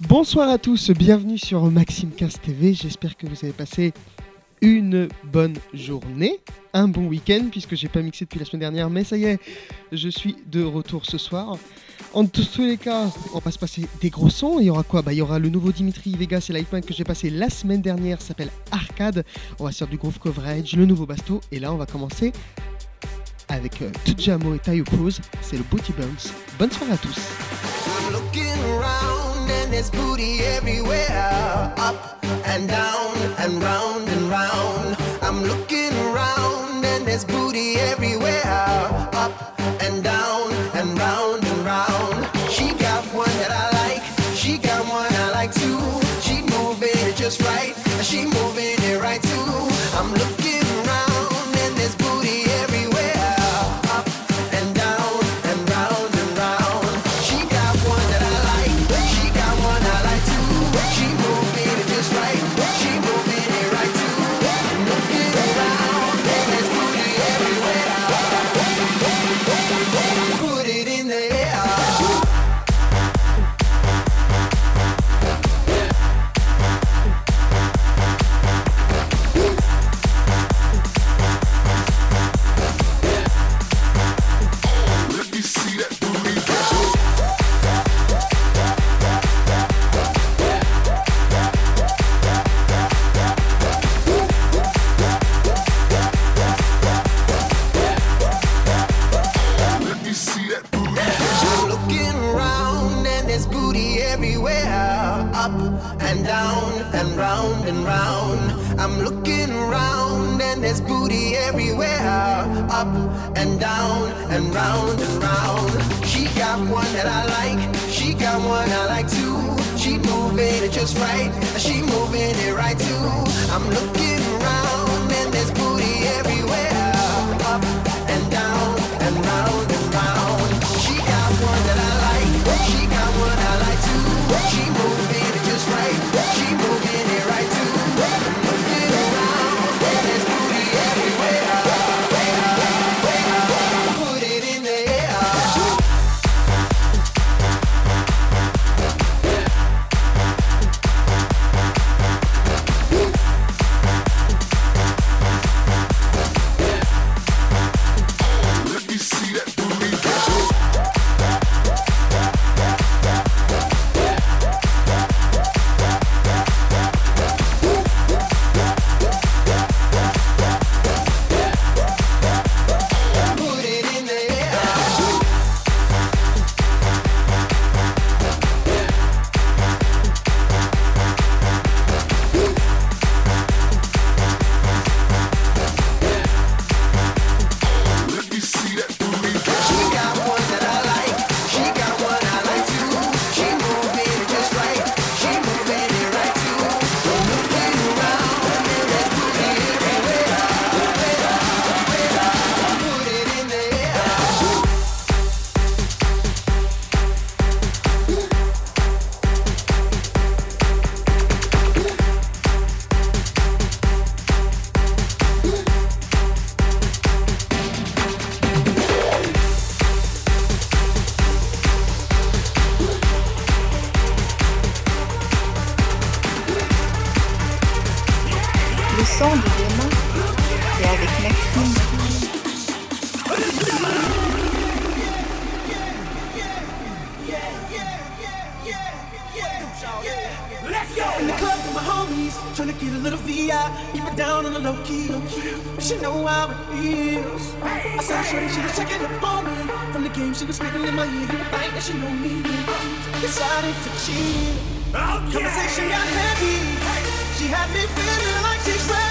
Bonsoir à tous, bienvenue sur Maxime 15 TV. J'espère que vous avez passé une bonne journée, un bon week-end, puisque j'ai pas mixé depuis la semaine dernière, mais ça y est, je suis de retour ce soir. En tous les cas, on va se passer des gros sons. Il y aura quoi? Bah, Il y aura le nouveau Dimitri Vegas et Lightman que j'ai passé la semaine dernière, s'appelle Arcade. On va faire du groove coverage, le nouveau Basto, et là on va commencer avec euh, Tujamo et Tayo Cruz. C'est le Booty Bounce. Bonne soirée à tous. And there's booty everywhere. Up and down and round and round. I'm looking around and there's booty everywhere. Up and down and down and round and round. She got one that I like. She got one I like too. She moving it just right. She moving it right too. I'm looking Le son de demain, c'est avec Maxime. In the club with my homies, tryna get a little VI. Keep it down on the low key. She know how it feels. I saw shorty, she was checking up on me. From the game, she was spitting in my ear. You would think that she know me. Decided to chill. Conversation got heavy. She had me feeling like she's ready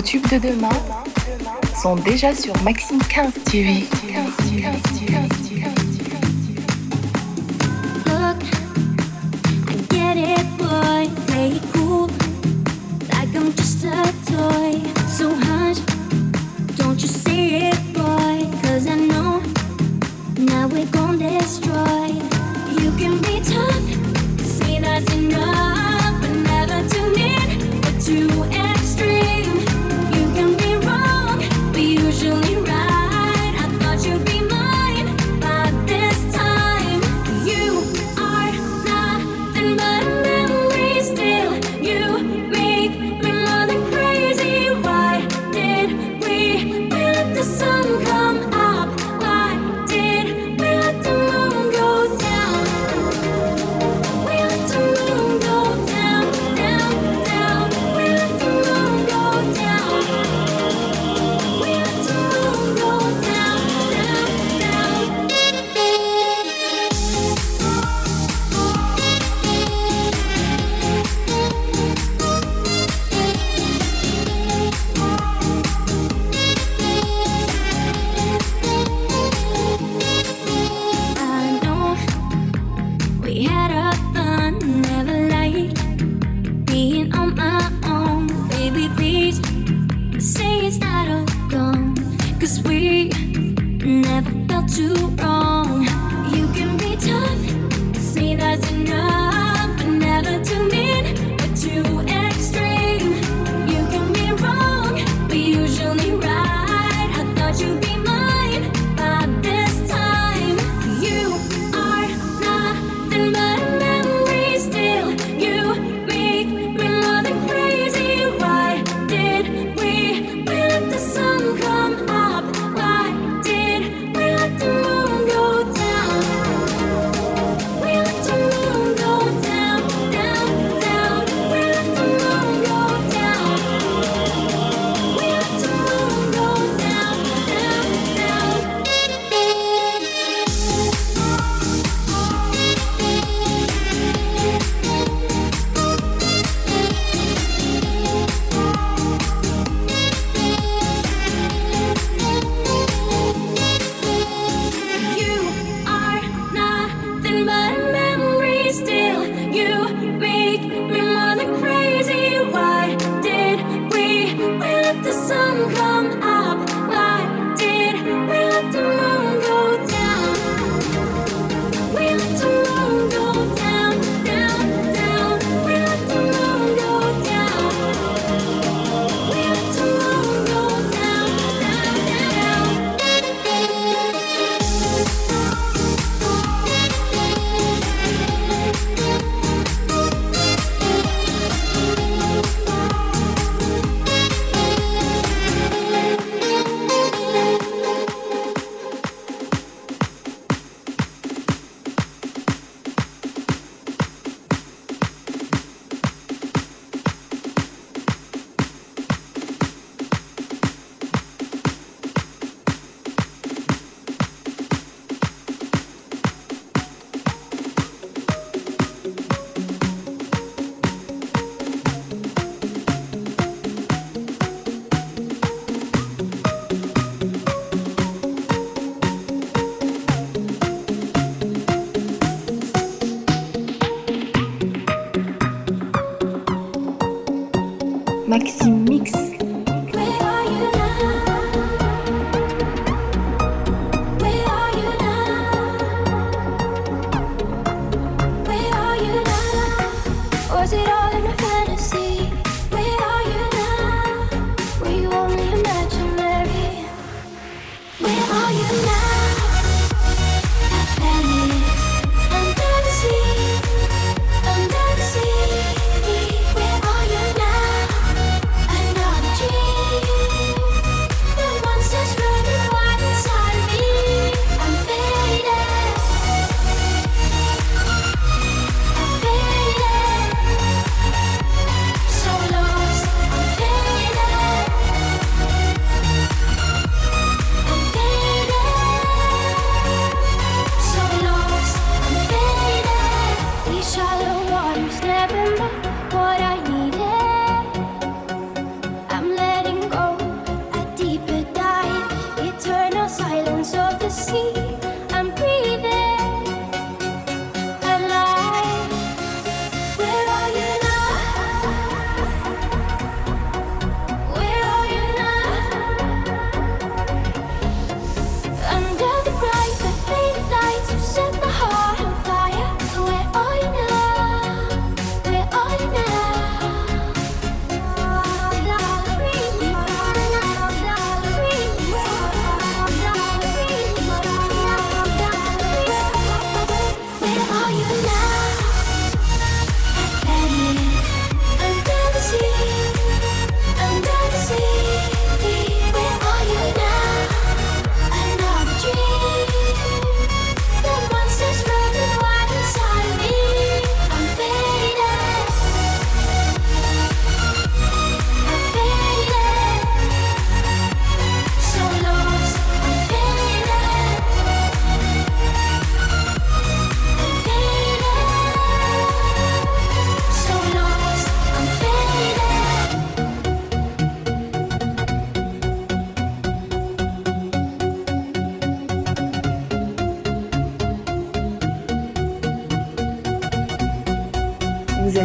Vos tubes de demain sont déjà sur Maxime 15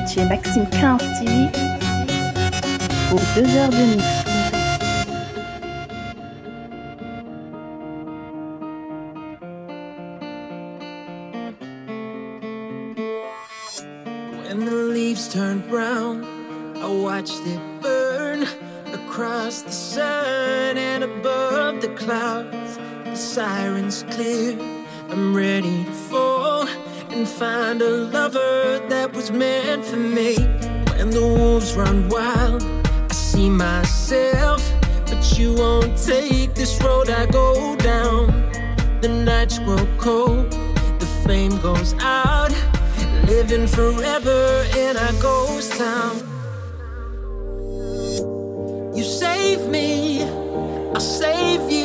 chez Maxime 15 TV pour deux heures de mix. When the leaves turned brown, I watched it burn across the sun and above the clouds. The sirens clear. Find a lover that was meant for me. When the wolves run wild, I see myself, but you won't take this road I go down. The nights grow cold, the flame goes out, living forever in our ghost town. You save me, I'll save you.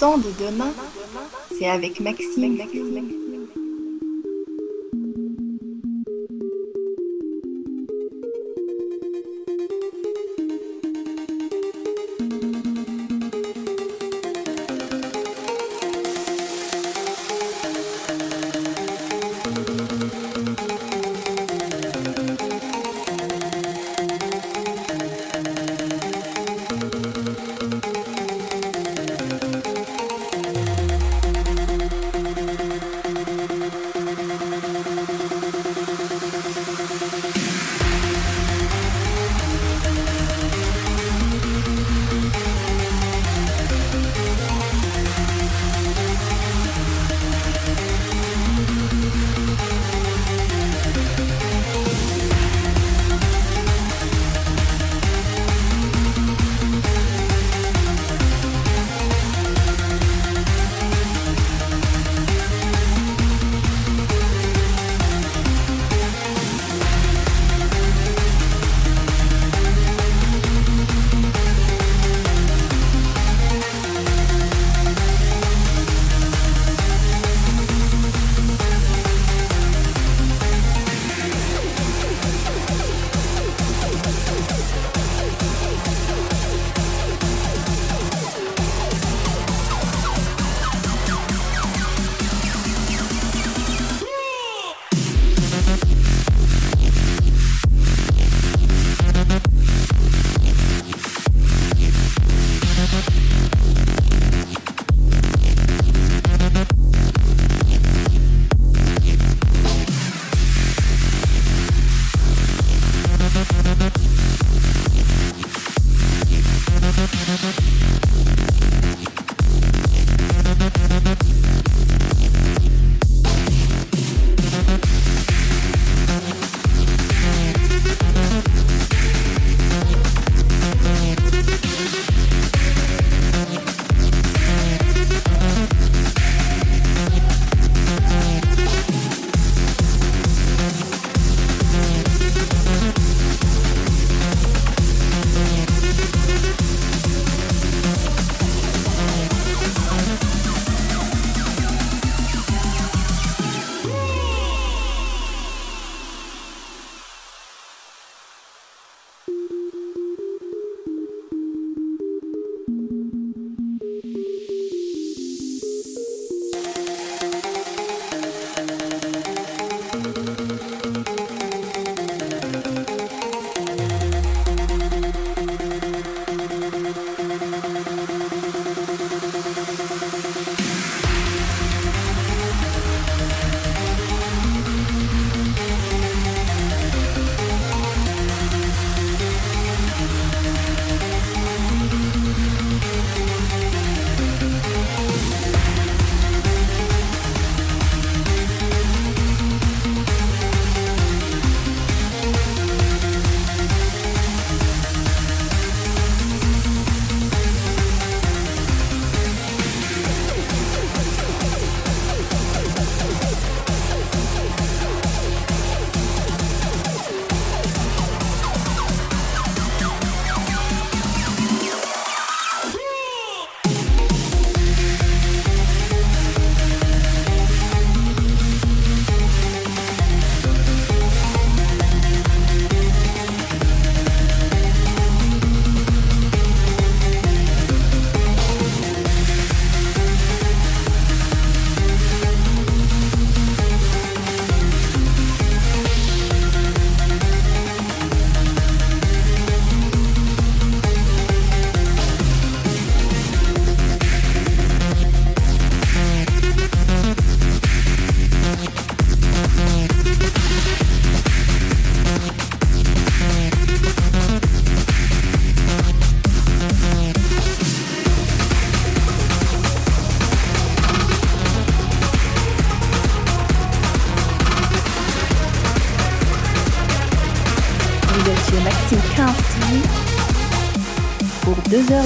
De demain, c'est avec Maxime.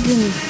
Album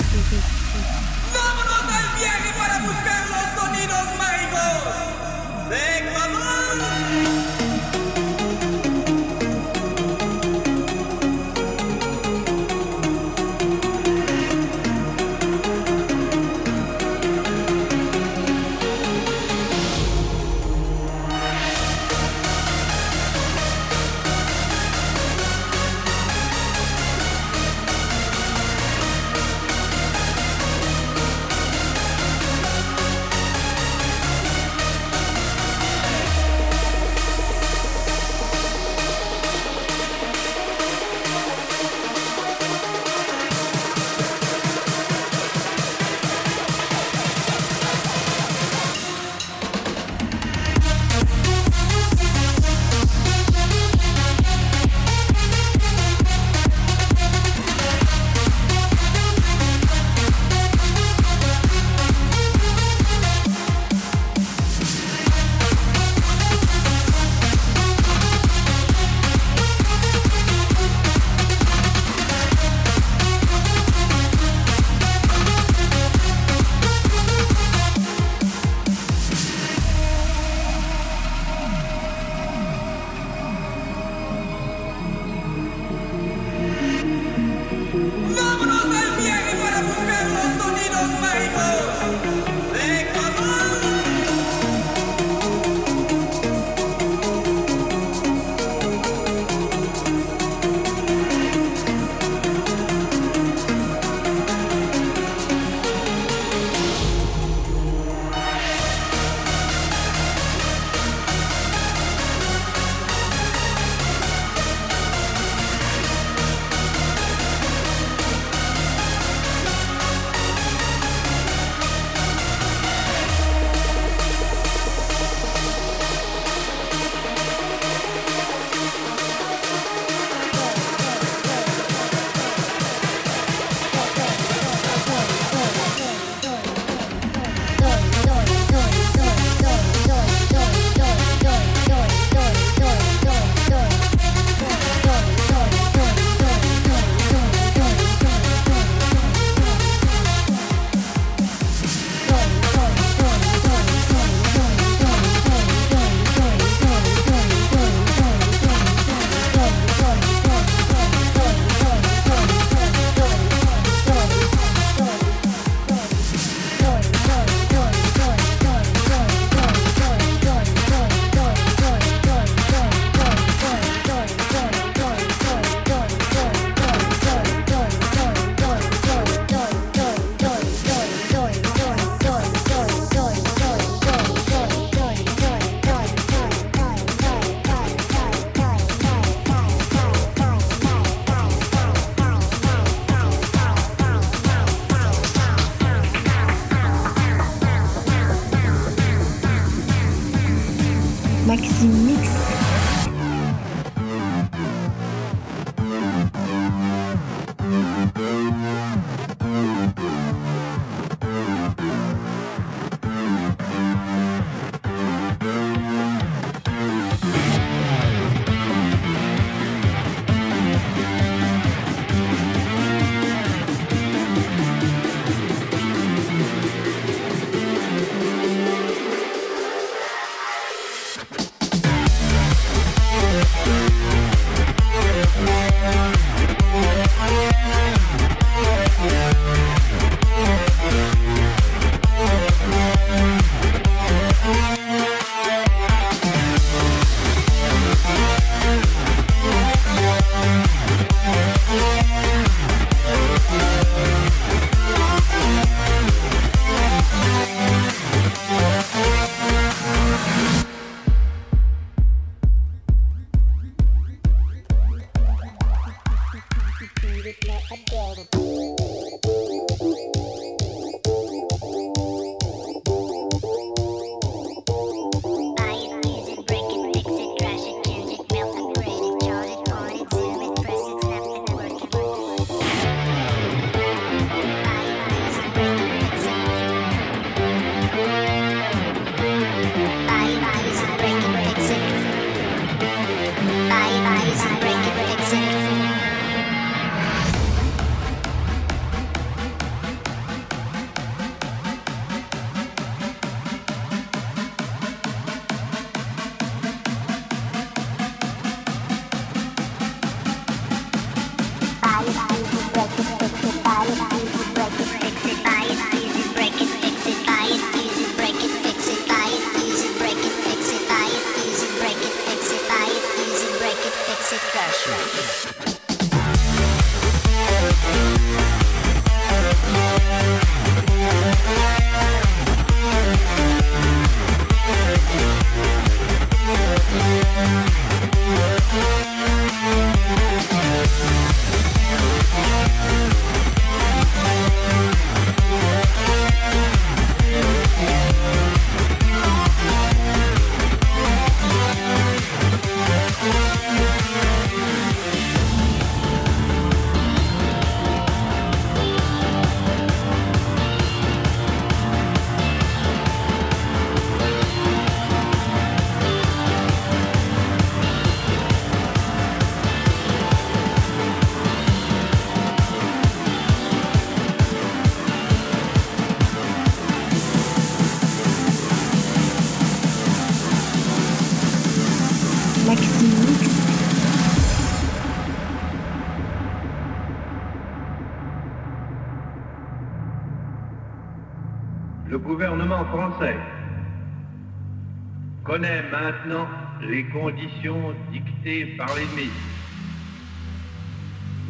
les conditions dictées par l'ennemi.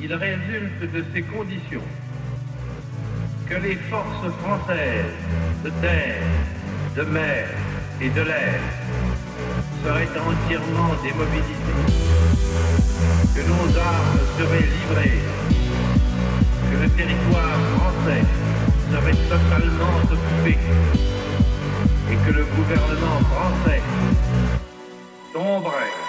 Il résulte de ces conditions que les forces françaises de terre, de mer et de l'air seraient entièrement démobilisées, que nos armes seraient livrées, que le territoire français serait totalement occupé et que le gouvernement français hombre.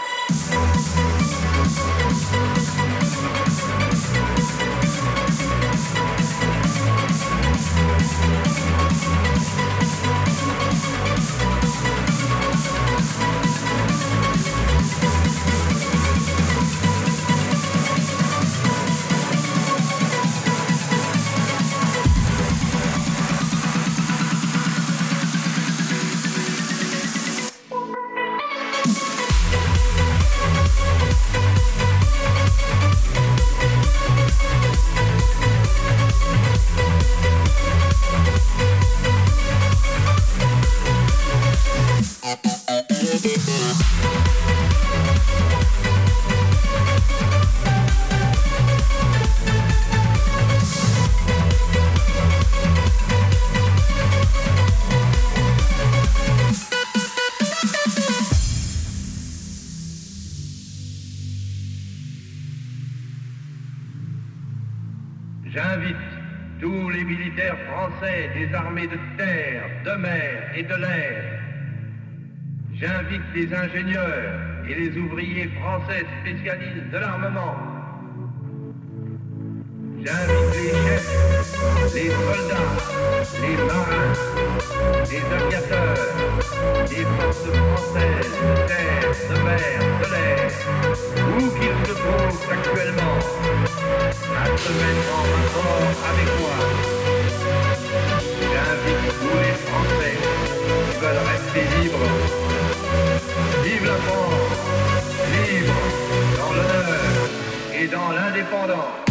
les ingénieurs et les ouvriers français spécialistes de l'armement. J'invite les chefs, les soldats, les marins, les aviateurs, les forces françaises de terre, de mer, de l'air, où qu'ils se trouvent actuellement, à se mettre en rapport avec moi. J'invite tous les Français qui veulent rester libres le libre dans l'honneur et dans l'indépendance.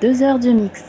deux heures de mix.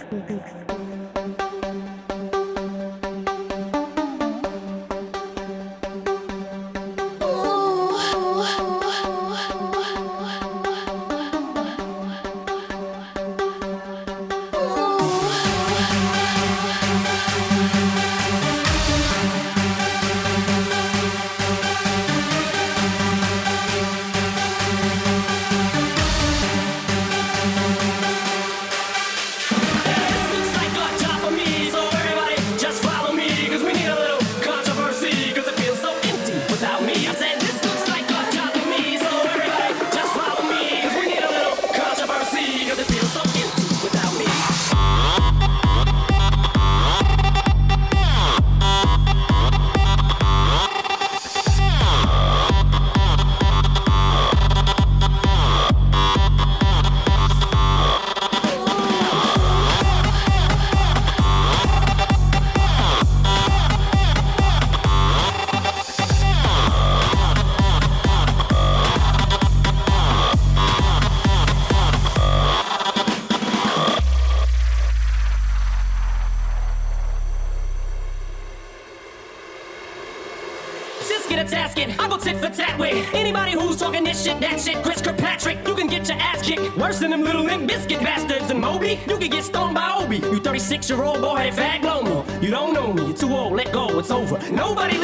six year old boy had fag lomo. You don't know me, you're too old, let go, it's over. Nobody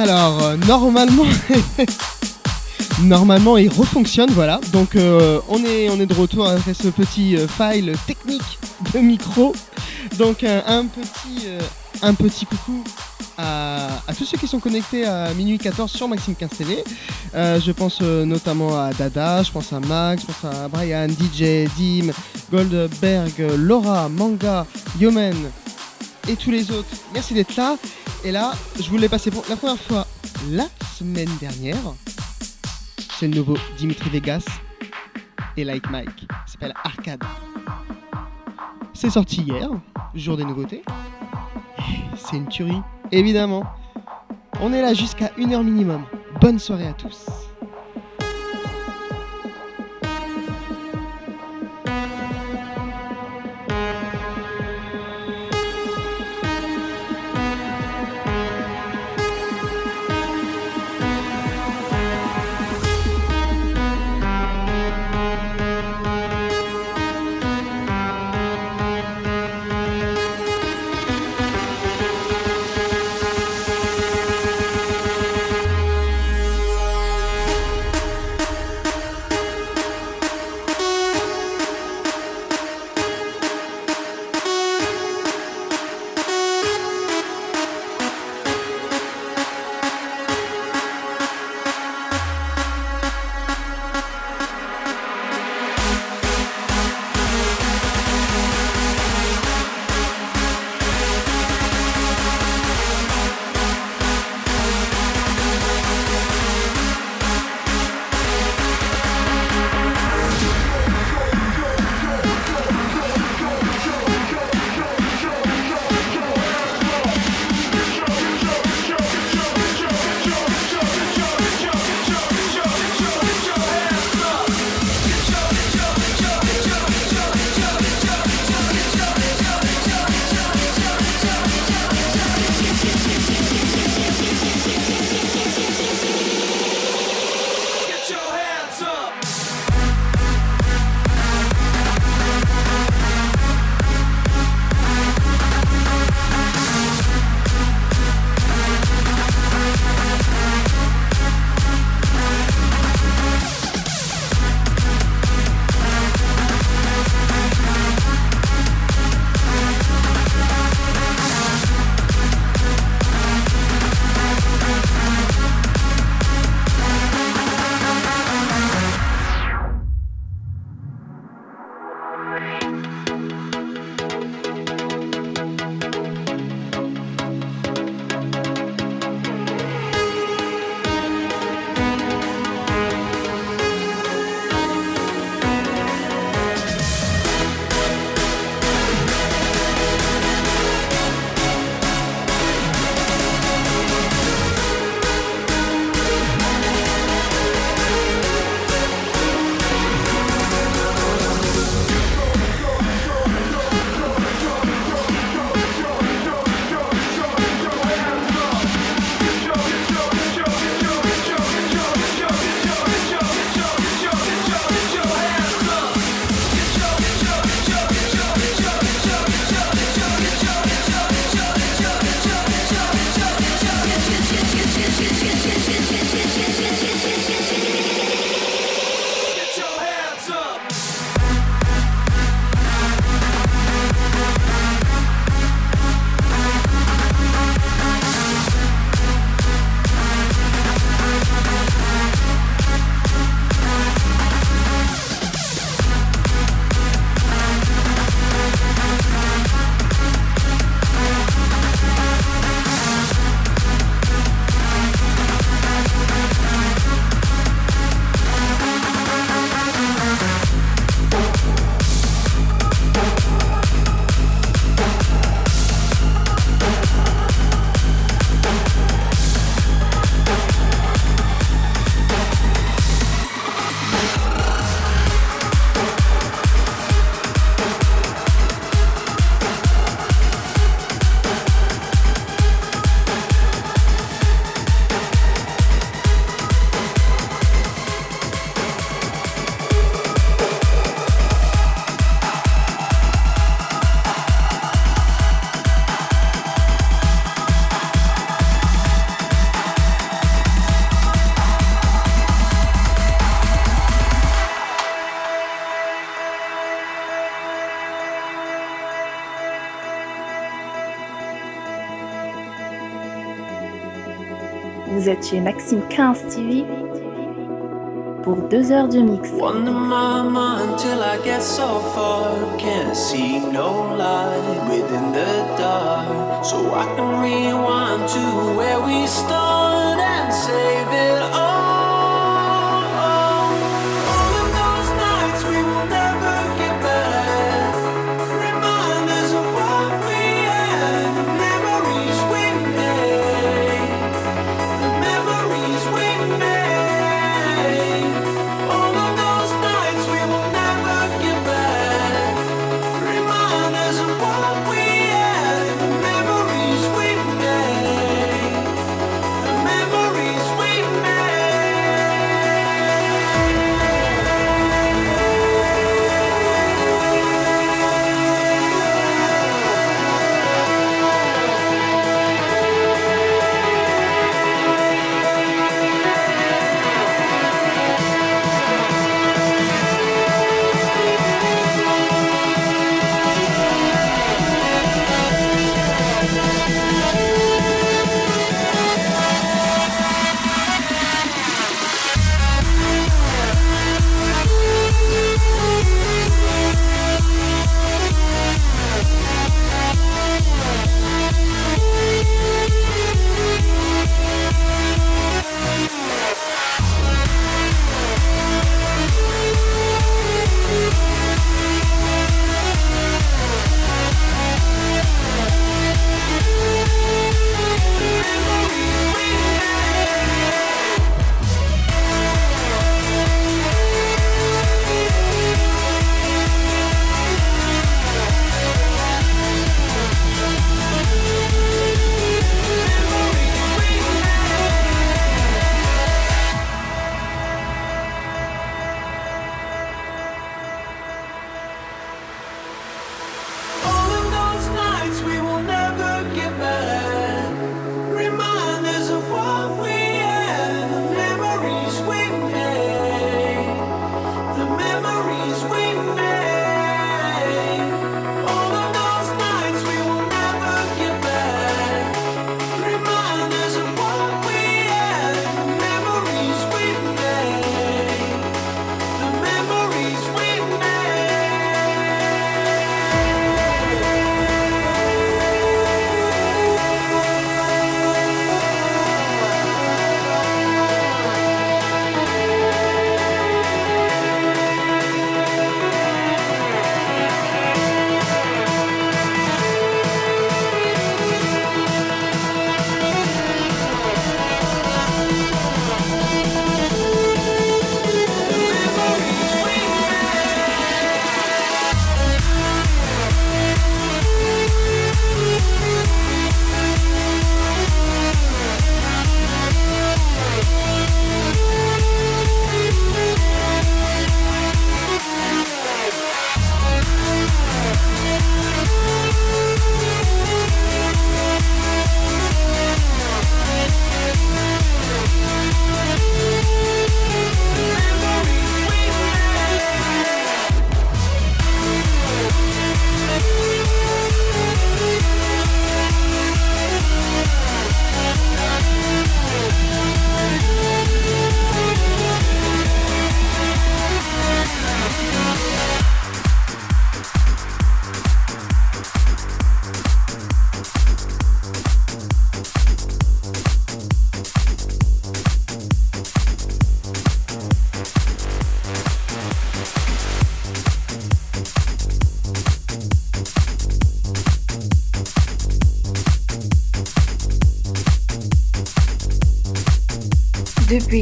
Alors, euh, normalement, normalement, il refonctionne, voilà. Donc, euh, on, est, on est de retour après ce petit euh, file technique de micro. Donc, un, petit, un petit coucou à, à tous ceux qui sont connectés à minuit 14 sur Maxime 15 TV. Je pense notamment à Dada, je pense à Max, je pense à Brian, DJ, Dim, Goldberg, Laura, Manga, Yomen et tous les autres. Merci d'être là. Et là, je vous l'ai passé pour la première fois la semaine dernière. C'est le nouveau Dimitri Vegas et Like Mike. Ça s'appelle Arcade. C'est sorti hier, jour des nouveautés. C'est une tuerie, évidemment. On est là jusqu'à 1h minimum. Bonne soirée à tous. êtes chez Maxime 15 TV pour deux heures de mix. Wonder mama until I get so far. Can't see no light within the dark. So I can rewind to where we started and save it all.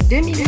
2020.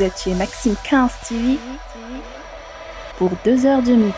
Vous êtes chez Maxime 15 TV pour deux heures de mix.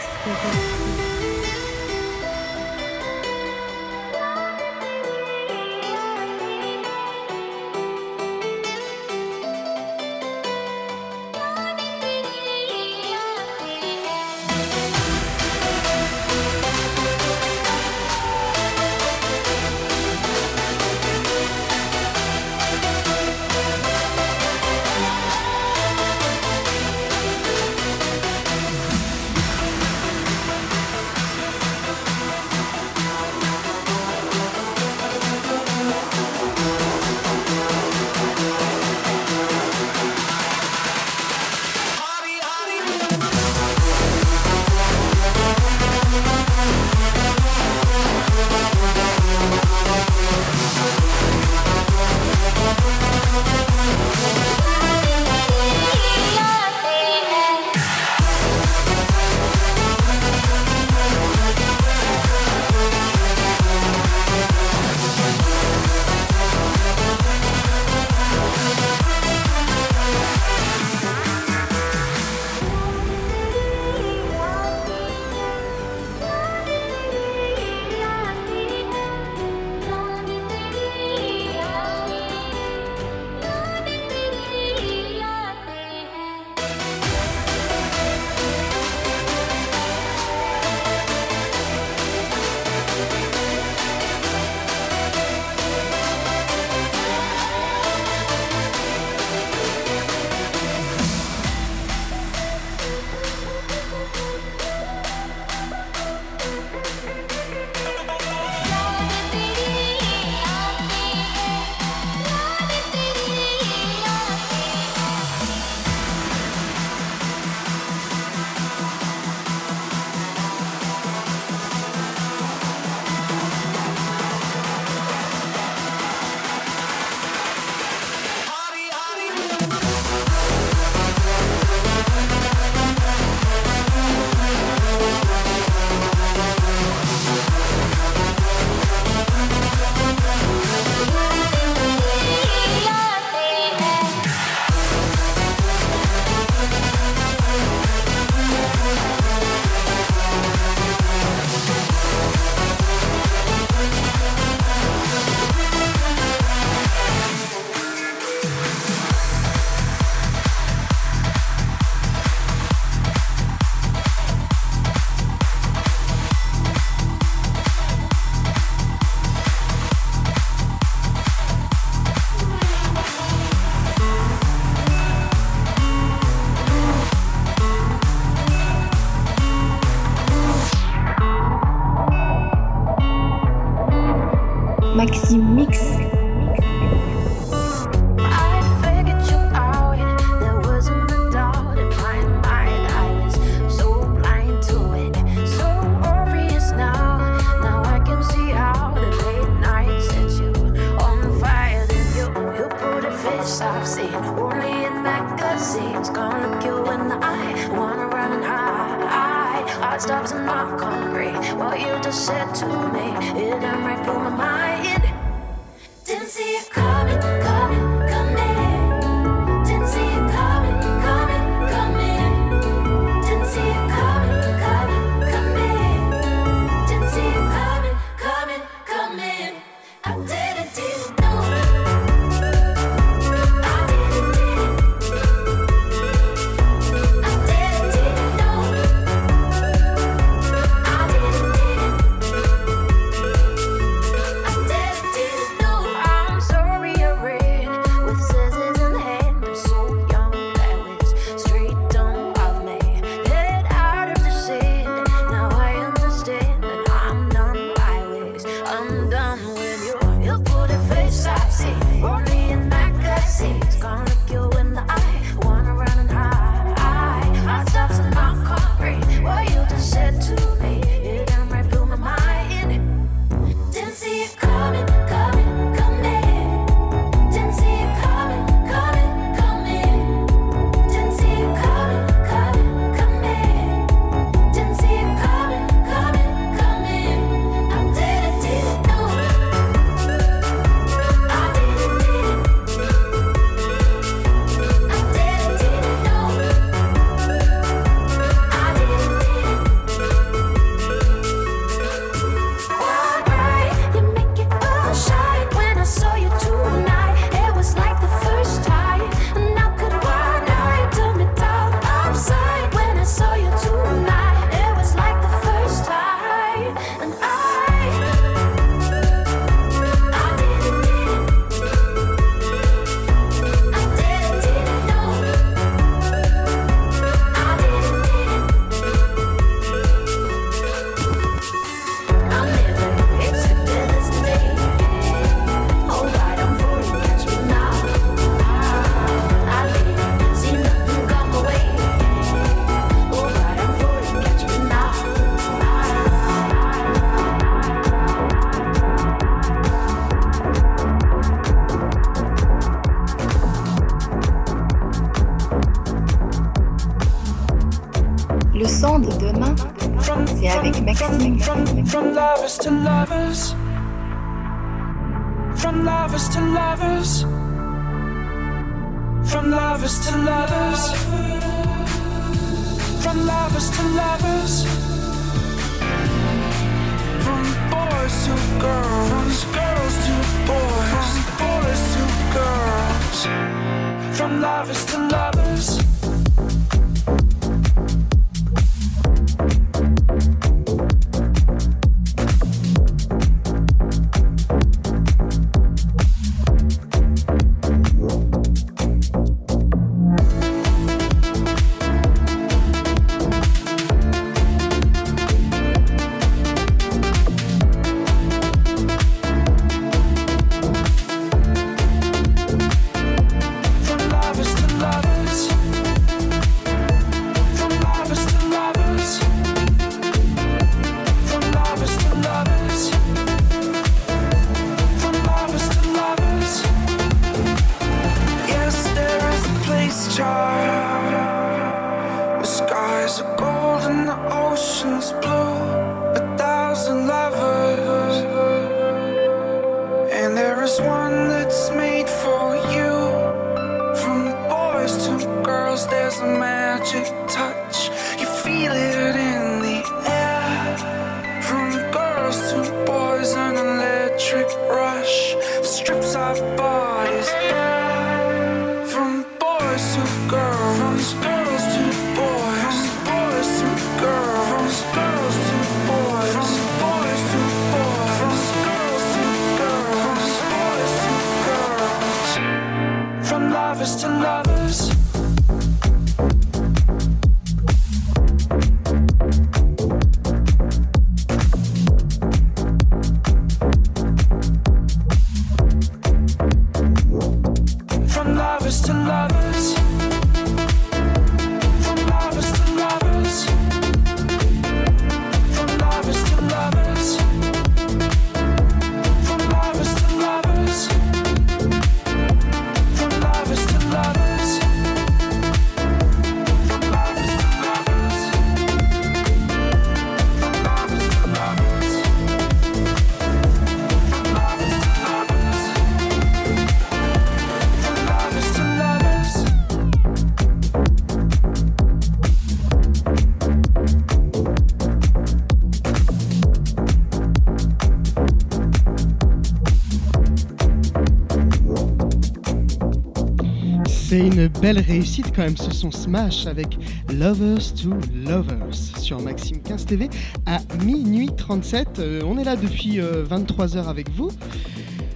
Belle réussite quand même ce son Smash avec Lovers to Lovers sur Maxime 15 TV à minuit 37. Euh, on est là depuis 23h avec vous.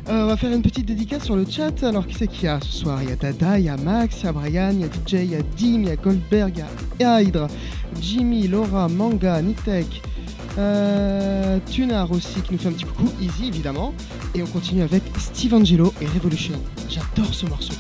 Euh, on va faire une petite dédicace sur le chat. Alors, qui c'est qu'il y a ce soir? Il y a Dada, il y a Max, il y a Brian, il y a DJ, il y a Dim, il y a Goldberg, il y a Hydra, Jimmy, Laura, Manga, Nitek, euh, Tunar aussi qui nous fait un petit coucou, Easy évidemment. Et on continue avec Steve Angelo et Revolution. J'adore ce morceau.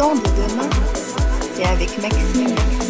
Son de demain, c'est avec Maxime.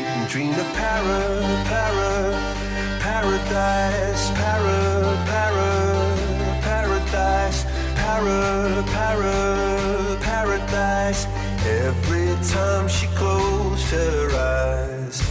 dream of para, para, paradise, para, para, paradise, para, para, paradise. Every time she closed her eyes.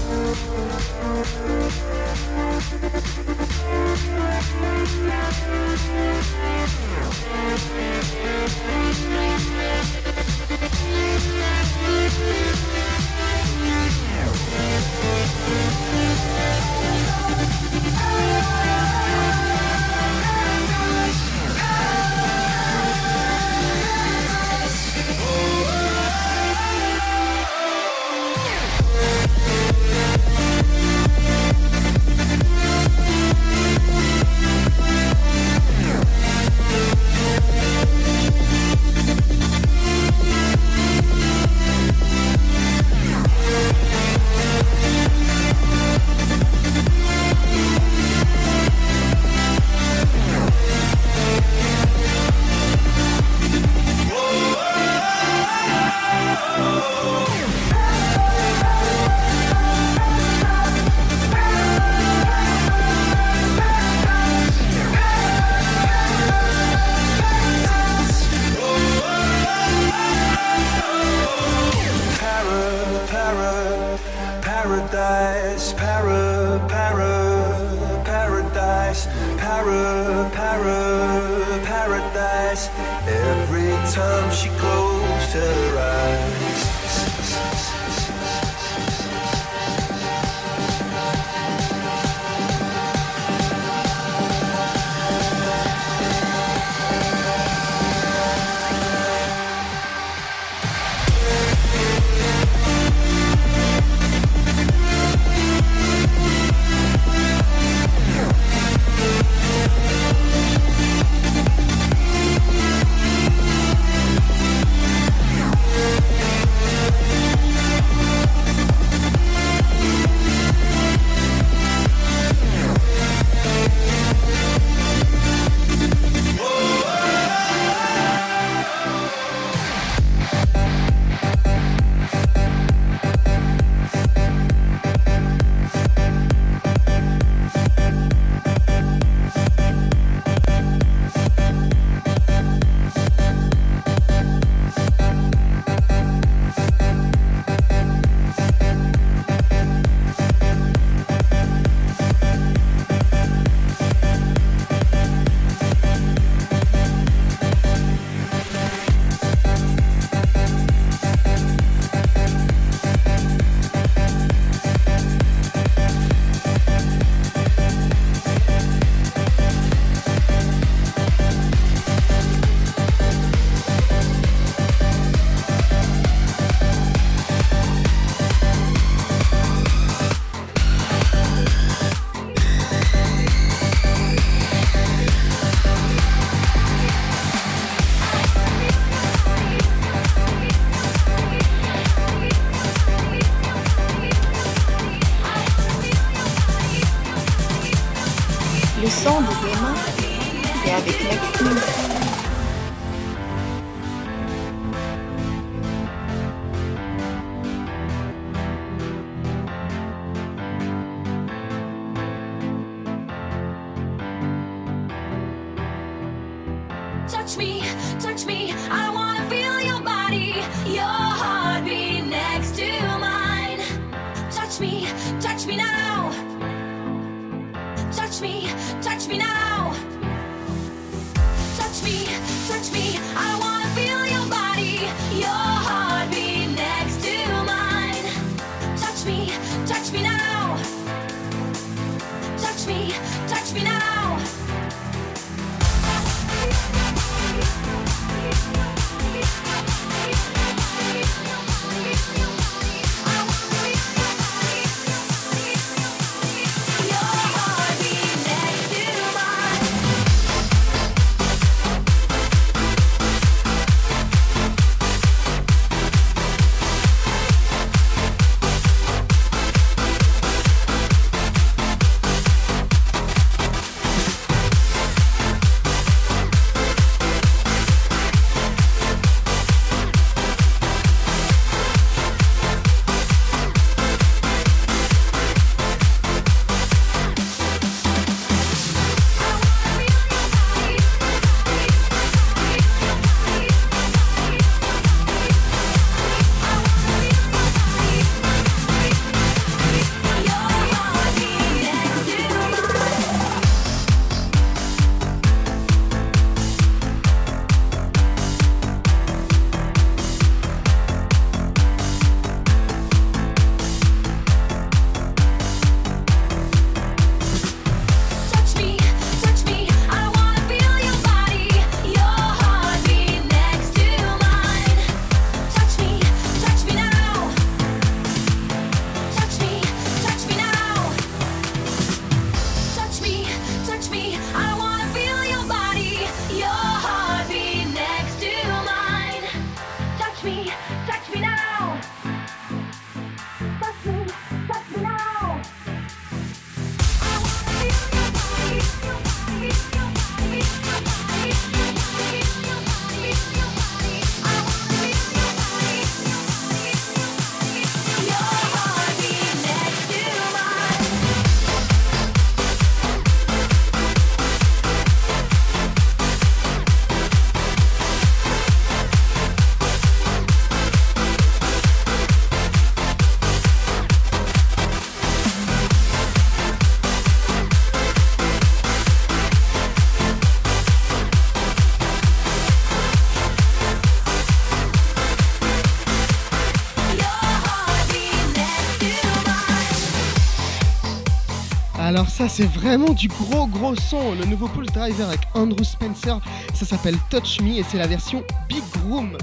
Ça c'est vraiment du gros gros son, le nouveau Pulse Driver avec Andrew Spencer, ça s'appelle Touch Me et c'est la version Big Room.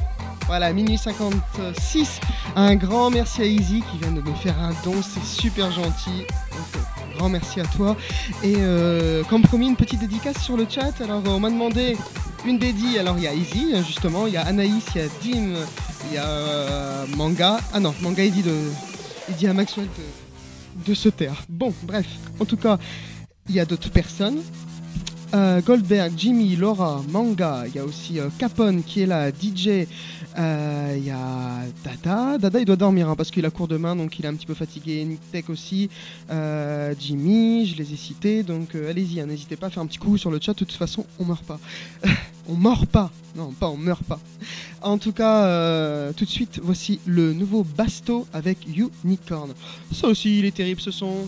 Voilà, minuit 56. Un grand merci à Easy qui vient de me faire un don, c'est super gentil. Euh, grand merci à toi. Et euh, comme promis, une petite dédicace sur le chat. Alors on m'a demandé une dédie. Alors il y a Easy justement, il y a Anaïs, il y a Dim, il y a euh, Manga. Ah non, Manga il dit de, il dit à Maxwell de, de se taire. Bon, bref, en tout cas, il y a d'autres personnes. Euh, Goldberg, Jimmy, Laura, Manga, il y a aussi euh, Capone qui est là, DJ, euh, il y a Dada, Dada il doit dormir hein, parce qu'il a cours demain donc il est un petit peu fatigué, Nick Tech aussi, euh, Jimmy, je les ai cités donc euh, allez-y, hein, n'hésitez pas à faire un petit coup sur le chat, de toute façon on meurt pas. on mord pas, non pas on meurt pas. En tout cas, euh, tout de suite voici le nouveau Basto avec Unicorn. Ça aussi il est terrible ce son.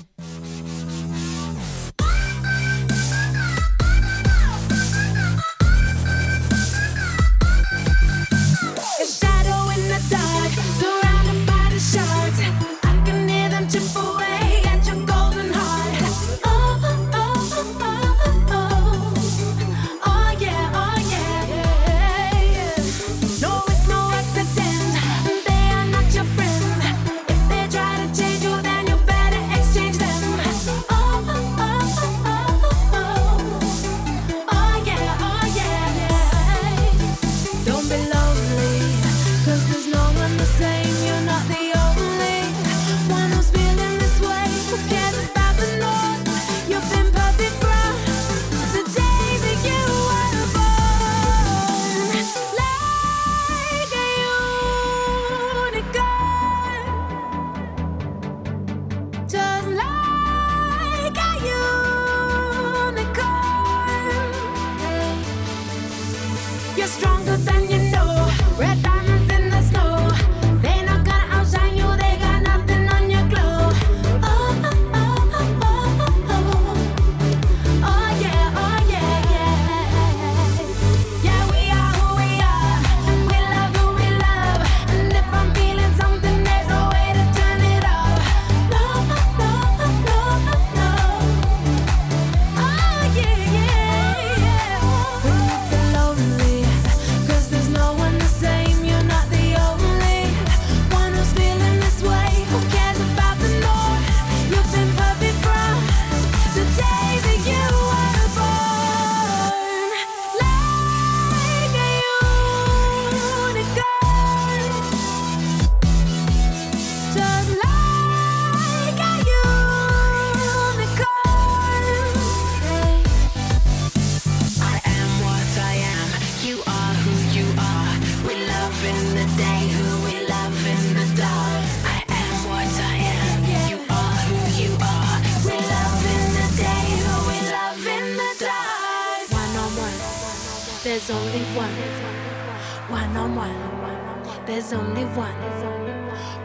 One.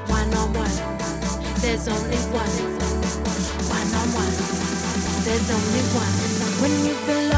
One on one, there's only one. One on one, there's only one. When you feel